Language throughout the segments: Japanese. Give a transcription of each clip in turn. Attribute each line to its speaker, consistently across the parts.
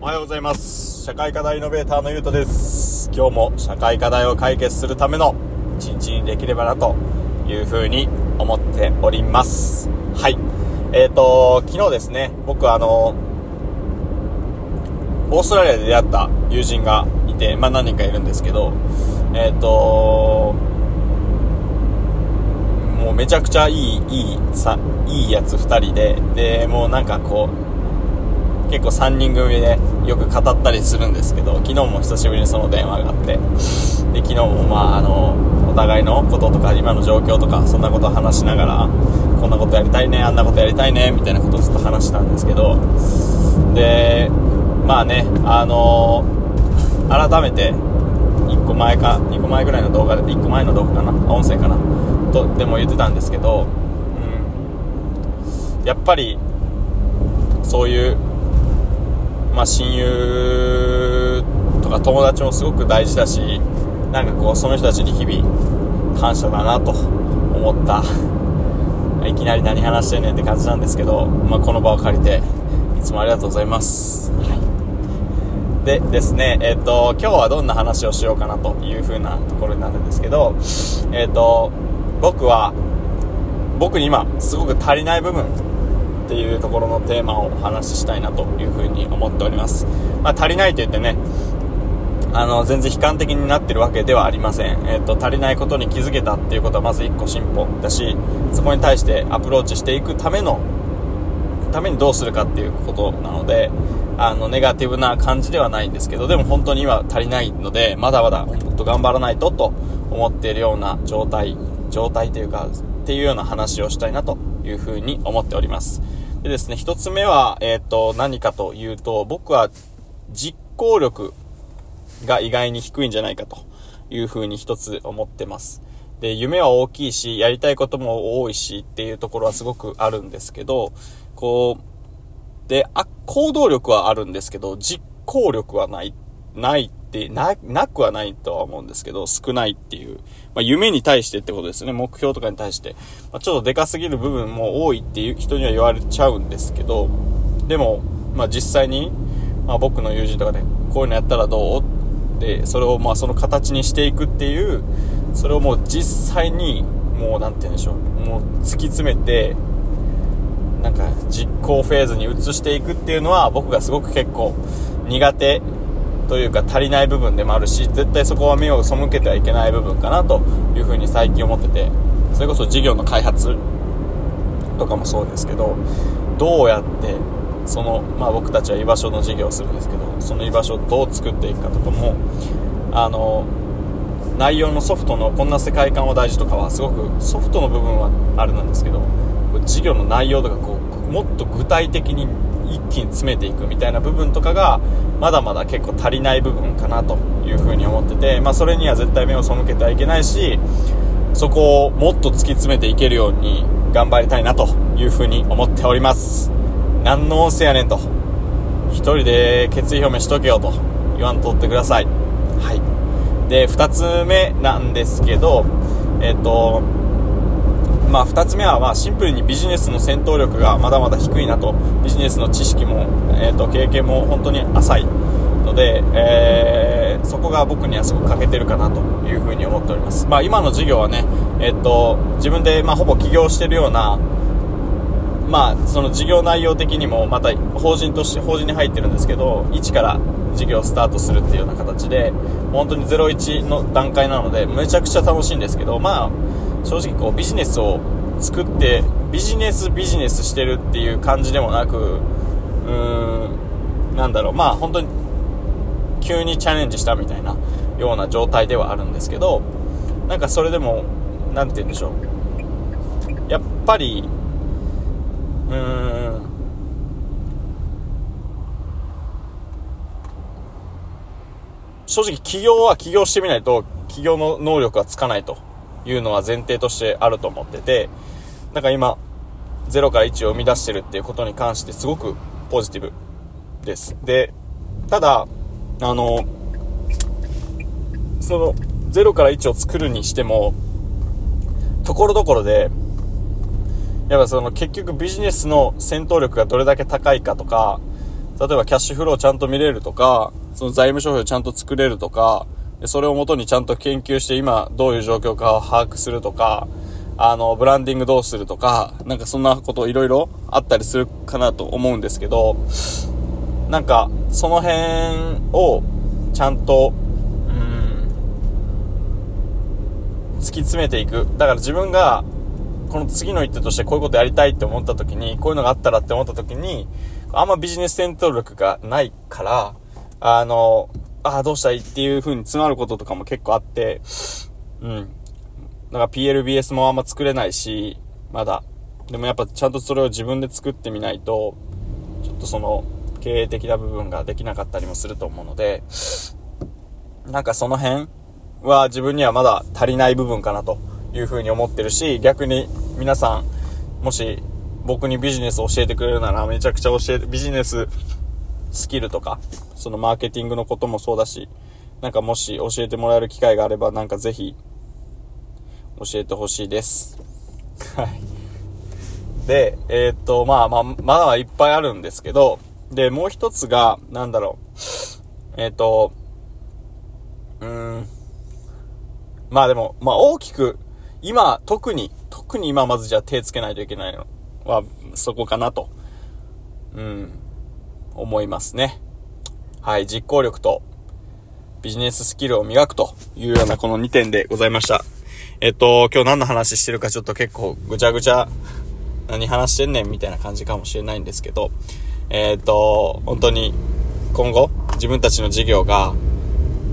Speaker 1: おはようございます。社会課題イノベーターのゆうとです。今日も社会課題を解決するための一日にできればなというふうに思っております。はい。えーと昨日ですね僕あのオーストラリアで出会った友人がいて、まあ、何人かいるんですけどえっ、ー、ともうめちゃくちゃいいいいさいいやつ2人ででもうなんかこう結構3人組でよく語ったりするんですけど昨日も久しぶりにその電話があってで昨日もまああのお互いのこととか今の状況とかそんなことを話しながらこんなことやりたいねあんなことやりたいねみたいなことをずっと話したんですけどでまあねあの改めて1個前か2個前ぐらいの動画で1個前の動画かな音声かなとでも言ってたんですけど、うん、やっぱりそういうまあ、親友とか友達もすごく大事だしなんかこうその人たちに日々感謝だなと思った。いきなり何話してんねんって感じなんですけど、まあ、この場を借りていつもありがとうございます、はい、でですねえっ、ー、と今日はどんな話をしようかなという風なところになるんですけどえっ、ー、と僕は僕に今すごく足りない部分っていうところのテーマをお話ししたいなというふうに思っております。まあ、足りないと言ってね、あの、全然悲観的になってるわけではありません。えっ、ー、と、足りないことに気づけたっていうことはまず1個進歩だし、そこに対してアプローチしていくための、ためにどうするかっていうことなので、あの、ネガティブな感じではないんですけど、でも本当に今足りないので、まだまだもっと頑張らないとと思っているような状態、状態というか、っていうような話をしたいなというふうに思っております。でですね、一つ目は、えっ、ー、と、何かというと、僕は実行力が意外に低いんじゃないかというふうに一つ思ってます。で、夢は大きいし、やりたいことも多いしっていうところはすごくあるんですけど、こう、で、あ、行動力はあるんですけど、実行力はない、ないってな、なくはないとは思うんですけど、少ないっていう。まあ、夢に対してってことですね。目標とかに対して。まあ、ちょっとでかすぎる部分も多いっていう人には言われちゃうんですけど、でも、まあ、実際に、まあ、僕の友人とかで、こういうのやったらどう？で、それをまあその形にしていくっていう、それをもう実際に、もう何て言うんでしょう、もう突き詰めて、なんか実行フェーズに移していくっていうのは僕がすごく結構苦手というか足りない部分でもあるし絶対そこは目を背けてはいけない部分かなというふうに最近思っててそれこそ事業の開発とかもそうですけどどうやってその、まあ、僕たちは居場所の事業をするんですけどその居場所をどう作っていくかとかもあの内容のソフトのこんな世界観は大事とかはすごくソフトの部分はあれなんですけど事業の内容とかこうもっと具体的に一気に詰めていくみたいな部分とかがまだまだ結構足りない部分かなというふうに思ってて、まあ、それには絶対目を背けてはいけないしそこをもっと突き詰めていけるように頑張りたいなというふうに思っております。何の音声やねんと。1人で決意表明しとけよと言わんとってください。はい。で2つ目なんですけどえっ、とまあ、2つ目はまあシンプルにビジネスの戦闘力がまだまだ低いなと。ビジネスの知識も、えー、と経験も本当に浅いので、えー、そこが僕にはすごく欠けてるかなというふに思っております、まあ、今の事業はね、えー、と自分でまほぼ起業してるようなまあ、その事業内容的にもまた法人として法人に入ってるんですけど一から事業をスタートするっていうような形で本当に01の段階なのでめちゃくちゃ楽しいんですけどまあ正直こうビジネスを作ってビジネスビジネスしてるっていう感じでもなくうーんなんだろう。まあ本当に急にチャレンジしたみたいなような状態ではあるんですけどなんかそれでも何て言うんでしょう。やっぱりうーん正直起業は起業してみないと起業の能力はつかないと。いうのは前提としてあると思ってて、なんか今、0から1を生み出してるっていうことに関してすごくポジティブです。で、ただ、あの、その0から1を作るにしても、ところどころで、やっぱその結局ビジネスの戦闘力がどれだけ高いかとか、例えばキャッシュフローをちゃんと見れるとか、その財務諸表ちゃんと作れるとか、それをもとにちゃんと研究して今どういう状況かを把握するとか、あの、ブランディングどうするとか、なんかそんなこといろいろあったりするかなと思うんですけど、なんか、その辺をちゃんと、うん、突き詰めていく。だから自分が、この次の一手としてこういうことやりたいって思った時に、こういうのがあったらって思った時に、あんまビジネス戦闘力がないから、あの、ああ、どうしたいっていう風に詰まることとかも結構あって、うん。だから PLBS もあんま作れないし、まだ。でもやっぱちゃんとそれを自分で作ってみないと、ちょっとその、経営的な部分ができなかったりもすると思うので、なんかその辺は自分にはまだ足りない部分かなというふうに思ってるし、逆に皆さん、もし僕にビジネスを教えてくれるならめちゃくちゃ教えて、ビジネススキルとか、そのマーケティングのこともそうだし、なんかもし教えてもらえる機会があれば、なんかぜひ教えてほしいです。はい。で、えー、っと、まあまあ、まだいっぱいあるんですけど、で、もう一つが、なんだろう。えっ、と、うーん。まあでも、まあ大きく、今、特に、特に今まずじゃあ手つけないといけないのは、そこかなと、うん、思いますね。はい、実行力とビジネススキルを磨くというようなこの2点でございました。えっと、今日何の話してるかちょっと結構ぐちゃぐちゃ何話してんねんみたいな感じかもしれないんですけど、えっ、と、本当に今後自分たちの事業が、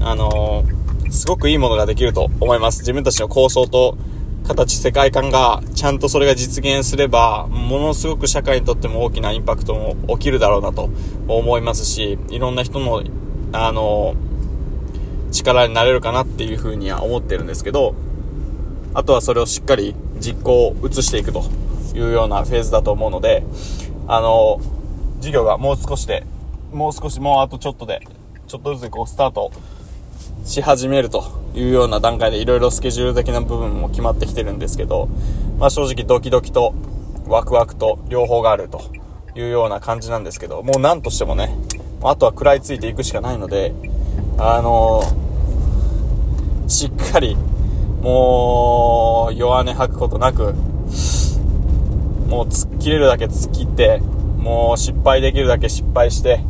Speaker 1: あのー、すごくいいものができると思います。自分たちの構想と形、世界観がちゃんとそれが実現すれば、ものすごく社会にとっても大きなインパクトも起きるだろうなと思いますし、いろんな人の、あの、力になれるかなっていうふうには思ってるんですけど、あとはそれをしっかり実行を移していくというようなフェーズだと思うので、あの授業がもう少しで、もう少し、もうあとちょっとで、ちょっとずつこうスタートし始めるというような段階でいろいろスケジュール的な部分も決まってきてるんですけど、まあ正直ドキドキとワクワクと両方があるというような感じなんですけど、もう何としてもね、あとは食らいついていくしかないので、あのー、しっかり、もう、弱音吐くことなく、もう突っ切れるだけ突っ切って、もう失敗できるだけ失敗して、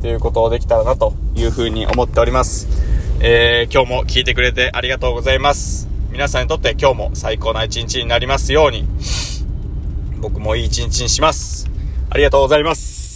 Speaker 1: ということをできたらなというふうに思っております。えー、今日も聞いてくれてありがとうございます。皆さんにとって今日も最高な一日になりますように、僕もいい一日にします。ありがとうございます。